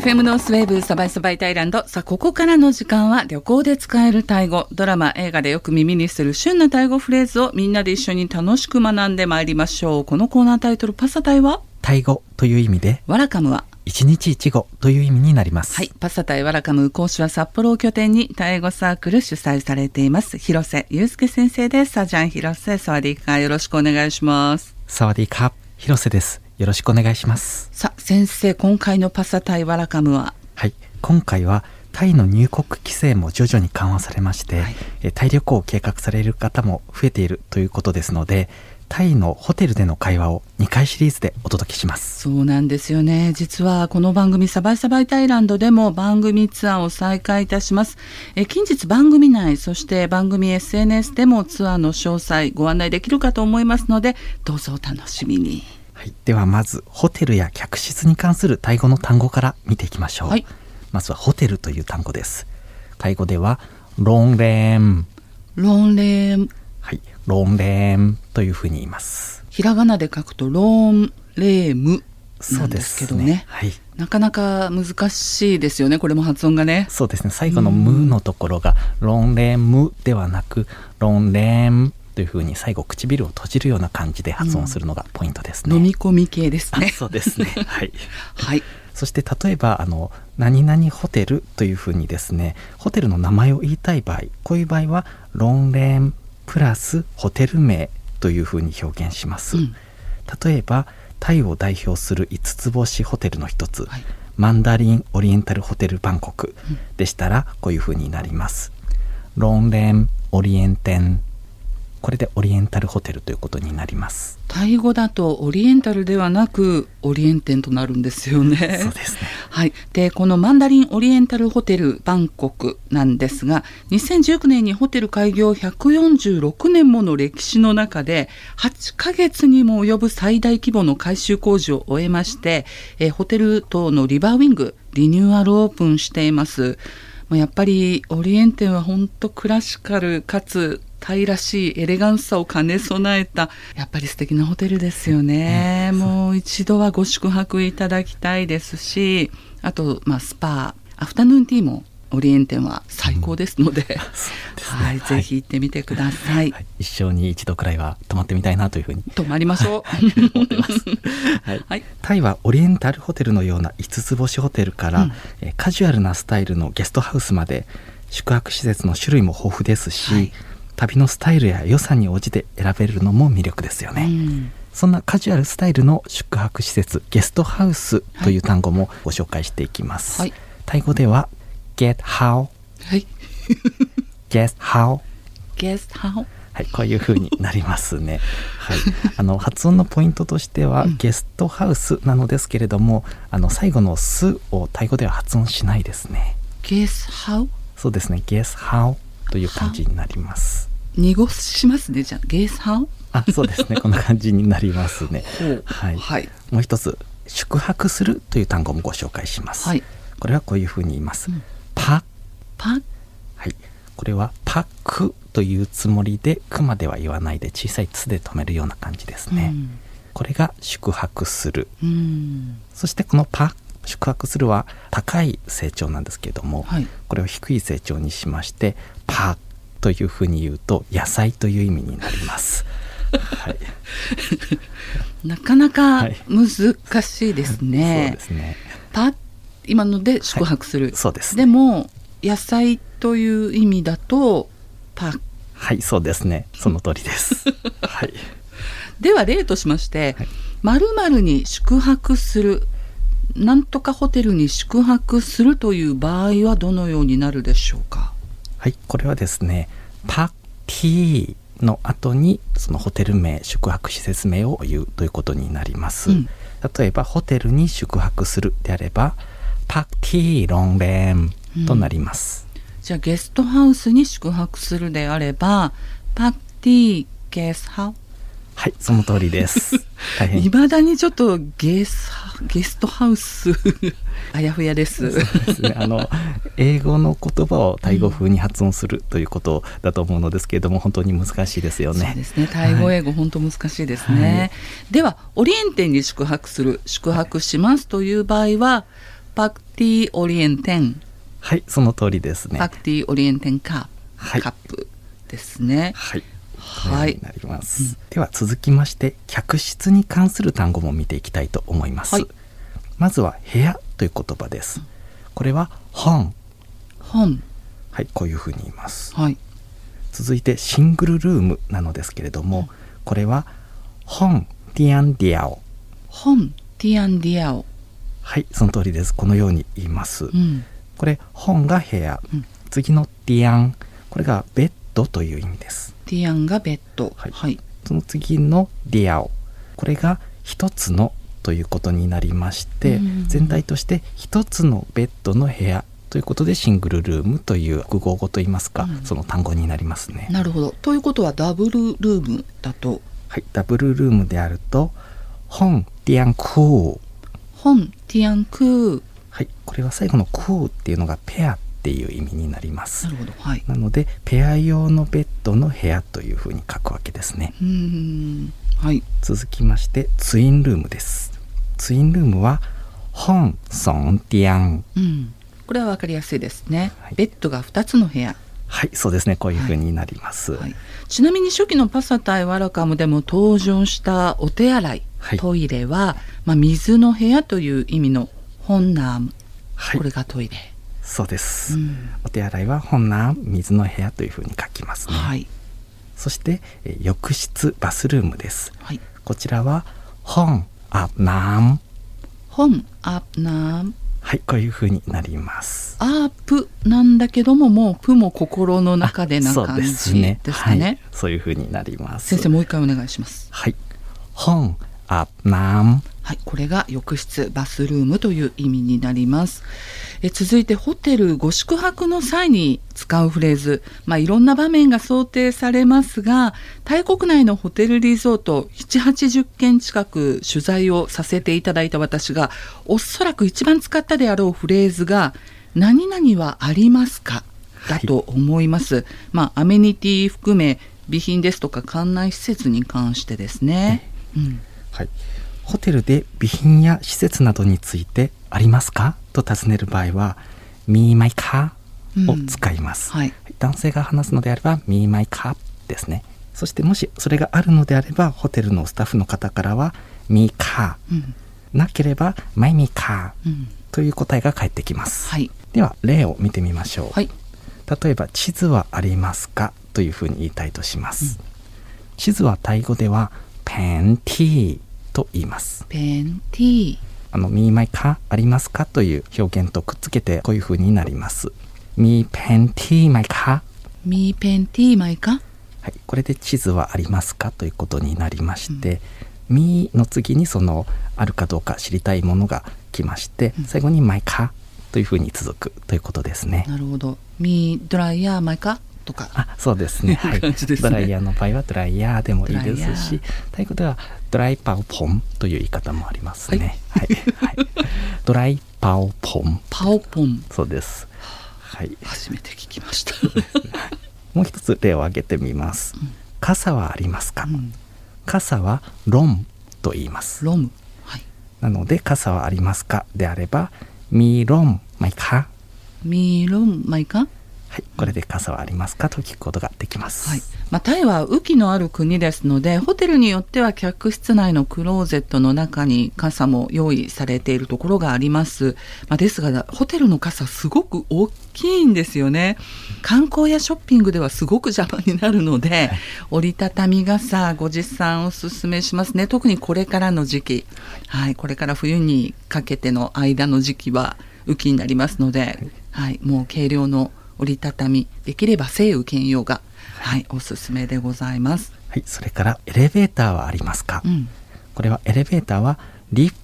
FM ノースウェーブサバイサバイタイランド。さあ、ここからの時間は旅行で使えるタイ語、ドラマ、映画でよく耳にする旬なタイ語フレーズをみんなで一緒に楽しく学んでまいりましょう。このコーナータイトル、パサタイは？タイ語という意味で、ワラカムは？一日一語という意味になります。はい。パサタイワラカム講師は札幌を拠点にタイ語サークル主催されています。広瀬祐介先生です。さあ、じゃん広瀬、サワディーカーよろしくお願いします。サワディーカー、広瀬です。よろしくお願いします。さあ、先生、今回のパサタイワラカムは？はい。今回は、タイの入国規制も徐々に緩和されまして、はいえタイ旅行を計画される方も増えているということですので、タイのホテルでの会話を2回シリーズでお届けします。そうなんですよね。実はこの番組サバイサバイタイランドでも番組ツアーを再開いたします。え近日番組内、そして番組 SNS でもツアーの詳細ご案内できるかと思いますので、どうぞお楽しみに。はい、ではまずホテルや客室に関するタイ語の単語から見ていきましょう、はい。まずはホテルという単語です。タイ語ではロンレームロンレーム、はい。ロンレームというふうに言います。ひらがなで書くとロンレームそうんなでですけどね。はい。なかなか難しいですよね。これも発音がね。そうですね。最後の「ム」のところがロンレームではなくロンレームというふうに最後唇を閉じるような感じで発音するのがポイントですね、飲み込み系ですあね。そうですね。はい。はい。そして例えばあの何々ホテルというふうにですねホテルの名前を言いたい場合こういう場合はロンレームプラスホテル名というふうに表現します、うん。例えばタイを代表する5つ星ホテルの一つ、はい。マンダリンオリエンタルホテルバンコクでしたらこういうふうになります。ロンレームオリエンテンこれでオリエンタルホテルということになりますタイ語だとオリエンタルではなくオリエンテンとなるんですよね。そうですねはい、でこのマンダリンオリエンタルホテルバンコクなんですが2019年にホテル開業146年もの歴史の中で8ヶ月にも及ぶ最大規模の改修工事を終えまして、えーホテル等のリバーウィングリニューアルオープンしています。やっぱりオリエンテンは本当クラシカルかつタイらしいエレガンスさを兼ね備えたやっぱり素敵なホテルですよね。もう一度はご宿泊いただきたいですしあと、まあ、スパアフタヌーンティーもオリエンテンは最高ですので、そうですね。はい、はい。ぜひ行ってみてください。はい、一生に一度くらいは泊まってみたいなというふうに。泊まりましょう。思ってます。はい。はい。タイはオリエンタルホテルのような5つ星ホテルから、うん。えーカジュアルなスタイルのゲストハウスまで宿泊施設の種類も豊富ですし、はい旅のスタイルや予算に応じて選べるのも魅力ですよね、うん。そんなカジュアルスタイルの宿泊施設ゲストハウスという単語もご紹介していきます、はい。タイ語では get how はい。guest how ゲストハウはい、こういう風になりますね。はい、あの発音のポイントとしては、ゲストハウスなのですけれども、あの最後のスをタイ語では発音しないですね。ゲスハウそうですね、ゲスハウという感じになります。濁しますね。じゃあゲスハウあ、そうですね、こんな感じになりますね。はい、はい。もう一つ、宿泊するという単語もご紹介します。はい。これはこういう風に言います。うん。パパはい、これはパクというつもりでクまでは言わないで小さい「つ」で止めるような感じですね。これが宿泊する。うん、うんそしてこのパ宿泊するは高い成長なんですけれども、はい。これを低い成長にしましてパというふうに言うと野菜という意味になります。はい、なかなかはい難しいですね。そうですね。パ今ので宿泊する、そうです、でも野菜という意味だとパはい、そうですね。その通りです。はい。では例としましてはい〇〇に宿泊するなんとかホテルに宿泊するという場合はどのようになるでしょうか？はい、これはですね、パティの後にそのホテル名、宿泊施設名を言うということになります。うん例えば、ホテルに宿泊するであれば、パティロンレンとなります。じゃあゲストハウスに宿泊するであればパティゲスハウはい、その通りです。大変。いまだにちょっとゲスゲストハウス あやふやです。ですね、あの英語の言葉をタイ語風に発音するということだと思うのですけれども、本当に難しいですよね。そうですね。タイ語英語、本当難しいですね。はいでは、オリエンテンに宿泊する、宿泊しますという場合は、パクティオリエンテン、はいその通りですねパクティオリエンテンカはいカップですね。はいはい。になります、では続きまして客室に関する単語も見ていきたいと思います、はい。まずは部屋という言葉です。これは本。本、はいこういうふうに言います。はい、続いてシングルルームなのですけれども、これはห้องเตียงเดี่ยว ห้องเตียงเดี่ยว、はいその通りです。このように言います、うん、これ本が部屋、うん。次の เตียงこれがベッドという意味です。เตียง がベッド、はい。はい、その次の เดี่ยว。これが一つのということになりまして、うん。全体として一つのベッドの部屋ということでシングルルームという複合語といいますか、うん。その単語になりますね。なるほど。ということはダブルルームだと。はい、ダブルルームであると本ディアンクー。本ティアンクー、はい、これは最後のクーっていうのがペアっていう意味になります。な。るほど、はい。なのでペア用のベッドの部屋というふうに書くわけですね。うーん、はい、続きましてツインルームです。ツインルームは本ソンディアン。うん、これはわかりやすいですね。はい。ベッドが2つの部屋。はいそうですね。こういうふうになります、はい、ちなみに初期のパサタイワラカムでも登場したお手洗い、はい。トイレは、まあ、水の部屋という意味の本ナーム、はい。これがトイレ、そうです、うん。お手洗いは本南水の部屋というふうに書きますね、はい。そしてえー浴室バスルームです。はい。こちらは本アッナーム本アップナームはいこういうふうになります。アープなんだけどももうプも心の中でな感じですね。ですかね。はい、そういうふうになります。先生もう一回お願いします。はい。本アッナームはい、これが浴室バスルームという意味になります。え続いてホテルご宿泊の際に使うフレーズ、まあ、いろんな場面が想定されますがタイ国内のホテルリゾート780件近く取材をさせていただいた私がおそらく一番使ったであろうフレーズが「何々はありますか?」だと思います。まあ、アメニティ含め備品ですとか館内施設に関してですね。うんはい、ホテルで備品や施設などについてありますか？と尋ねる場合は「me my car」を使います、はい。男性が話すのであれば「me my car」ですね。そしてもしそれがあるのであればホテルのスタッフの方からは「me car うん」なければ「my me car うん」という答えが返ってきます、はい。では例を見てみましょう、はい例えば「地図はありますか?」というふうに言いたいとします、地図はタイ語では「ペンティー」と言います。ペンティー。あの、me my car ありますかという表現とくっつけてこういう風になります。me plenty my car ミーペンティーマイか？はい、これで地図はありますかということになりまして、me の次にそのあるかどうか知りたいものが来まして、最後に my car という風に続くということですね。なるほど。ミードライヤーマイか？とかあそうですね。はい。ねドライヤーの場合はドライヤーでもいいですしー、タイ語ではドライパオポンという言い方もありますね。はい。はいドライパオポン。パオポンそうです。はい。初めて聞きました、もう一つ例を挙げてみます。傘はありますか、うん、傘はロンと言います。ロムはいなので傘はありますか？であれば、ミロンマイカミーロンマイか？はい、これで傘はありますか？と聞くことができます。はい。まあ、タイは雨季のある国ですのでホテルによっては客室内のクローゼットの中に傘も用意されているところがあります、まあ、ですがホテルの傘すごく大きいんですよね。観光やショッピングではすごく邪魔になるので、折りたたみ傘ご持参おすすめしますね。特にこれからの時期、はい、これから冬にかけての間の時期は雨季になりますので、はい、もう軽量の折りたたみできれば晴雨兼用が、はい、おすすめでございます。はい、それからエレベーターはありますか、うん、これはエレベーターはリフ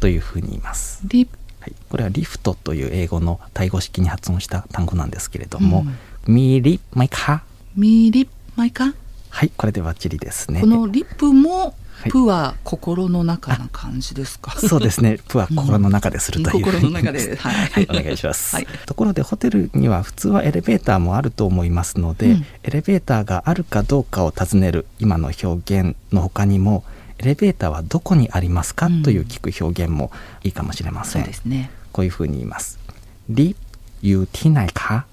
というふうに言います。リはい、これはリフトという英語のタイ語式に発音した単語なんですけれども、มีลิฟต์ไหมคะ？มีลิฟต์ไหมคะ？はい、これでバッチリですね。このリップも、はいプは心の中な感じですか？そうですね。プは心の中でするという、心の中で、はい、はい、お願いします、はい。ところでホテルには普通はエレベーターもあると思いますので、うん。エレベーターがあるかどうかを尋ねる今の表現の他にもエレベーターはどこにありますか、うんという聞く表現もいいかもしれません。ですね。こういうふうに言います。リユーティナイか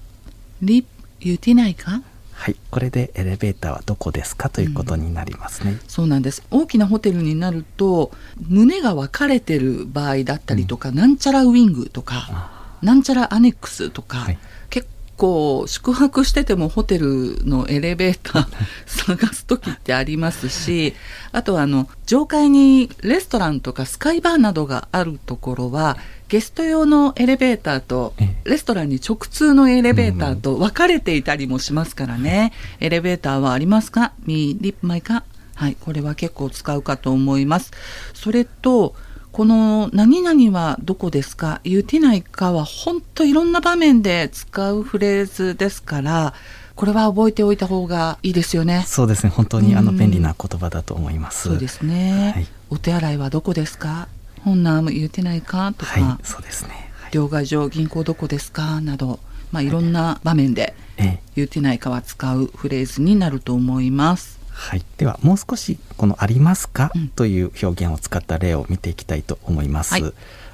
リ言ってないかはい。これでエレベーターはどこですかということになりますね。そうなんです大きなホテルになると胸が分かれてる場合だったりとか、なんちゃらウィングとかあなんちゃらアネックスとか、はい結構宿泊しててもホテルのエレベーター探す時ってありますしあとはあの上階にレストランとかスカイバーなどがあるところはゲスト用のエレベーターとえレストランに直通のエレベーターと分かれていたりもしますからね、エレベーターはありますか？ミーリップマイか？はいこれは結構使うかと思います。それとこの「何々はどこですか?」言うてないかは本当いろんな場面で使うフレーズですからこれは覚えておいた方がいいですよね。そうですね。本当にあのうん便利な言葉だと思います。そうですね、はいお手洗いはどこですか？本ナも言うてないか？とか、はい、そうですね。はい両替所銀行どこですか？など、まあ、いろんな場面でええ言うてないかは使うフレーズになると思います。はい、ではもう少しこの「ありますか？うん。という表現を使った例を見ていきたいと思います、はい。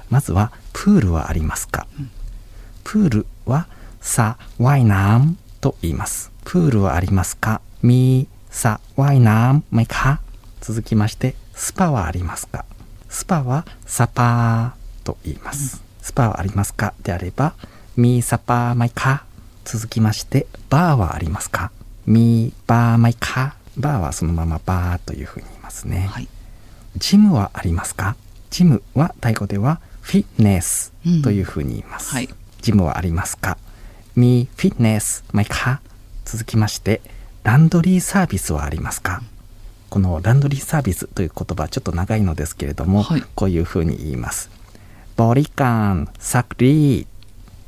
まずは「プールはありますか？プールは「สระว่ายน้ำ」と言います。プールはありますか？มีสระว่ายน้ำไหมคะ。続きまして「スパはありますか？スパは「สปา」と言います、スパはありますか？であれば「มีสปาไหมคะ。続きまして「バーはありますか？มีบาร์ไหมคะバーはそのまま บาร์ というふうに言いますね、はい、ジムはありますか？ジムはタイ語ではフィットネスというふうに言います、はい。ジムはありますか？みフィットネスマイか。続きましてランドリーサービスはありますか？このランドリーサービスという言葉ちょっと長いのですけれども、はい。こういうふうに言います。ボリカンサクリー。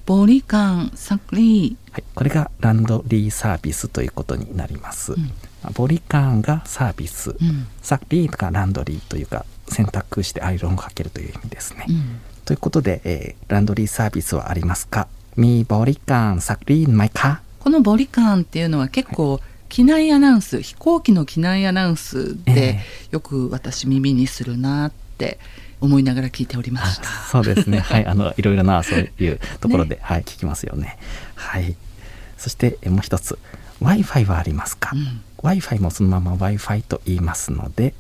ボリカンサクリはい、これがランドリーサービスということになります、ん。まあボリカンがサービス、ー、うん。サクリーがランドリーというか洗濯してアイロンをかけるという意味ですね、うん。ということで、えーランドリーサービスはありますか？みボリカンサクリーマイか？このボリカンっていうのは結構機内アナウンス、飛行機の機内アナウンスでえよく私耳にするなって思いながら聞いておりました。そうですね。はいあのいろいろなそういうところで、はい聞きますよね。はい。そしてえーもう一つ。w i f i はありますか、うん w i f i もそのまま w i f i と言いますので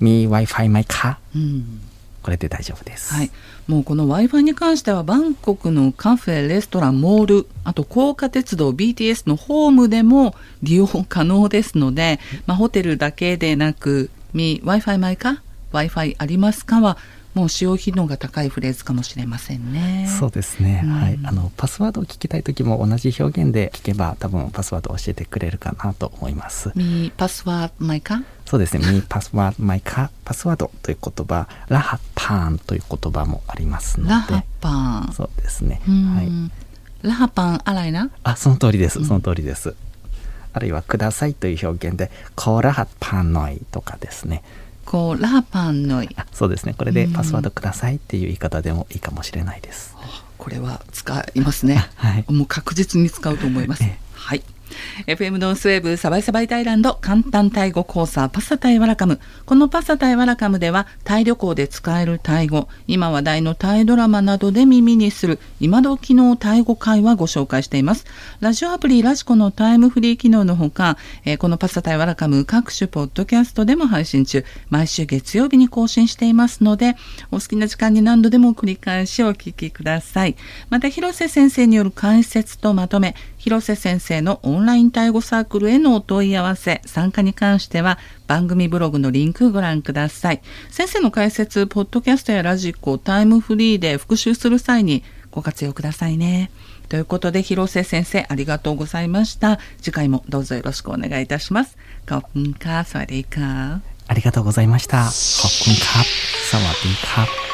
み w i f i マイか？うん。これで大丈夫です。はい、もうこの w i f i に関してはバンコクのカフェレストランモールあと高架鉄道 BTS のホームでも利用可能ですので、まあ、ホテルだけでなく「み w i f i 前か？W i f i ありますか?」はもう使用頻度が高いフレーズかもしれませんね。そうですね、うん。はい。あのパスワードを聞きたい時も同じ表現で聞けば多分パスワードを教えてくれるかなと思います。みパスワード前かそうですね。ミパスワードマイカ？パスワードという言葉。ラハパーンという言葉もありますので。ラハパン。そうですね。うん。はい。ラハパン洗いな？あその通りです。うん。その通りです、あるいはくださいという表現でコーラハパンノイとかですねこうラハパンのそうですねこれでうんパスワードくださいっていう言い方でもいいかもしれないです、これは使いますね。はいもう確実に使うと思います。ええはい。FM ノースウェーブサバイサバイタイランド簡単タイ語講座パサタイワラカム。このパサタイワラカムではタイ旅行で使えるタイ語、今話題のタイドラマなどで耳にする今時のタイ語会話ご紹介しています。ラジオアプリラジコのタイムフリー機能のほか、えーこのパサタイワラカム各種ポッドキャストでも配信中、毎週月曜日に更新していますので、お好きな時間に何度でも繰り返しお聞きください。また、広瀬先生による解説とまとめ、広瀬先生のオンラインタイ語サークルへのお問い合わせ、参加に関しては番組ブログのリンクご覧ください。先生の解説、ポッドキャストやラジコ、タイムフリーで復習する際にご活用くださいね。ということで、広瀬先生ありがとうございました。次回もどうぞよろしくお願いいたします。コップンカー、サワディーカー。ありがとうございました。コップンカー、サワディーカー。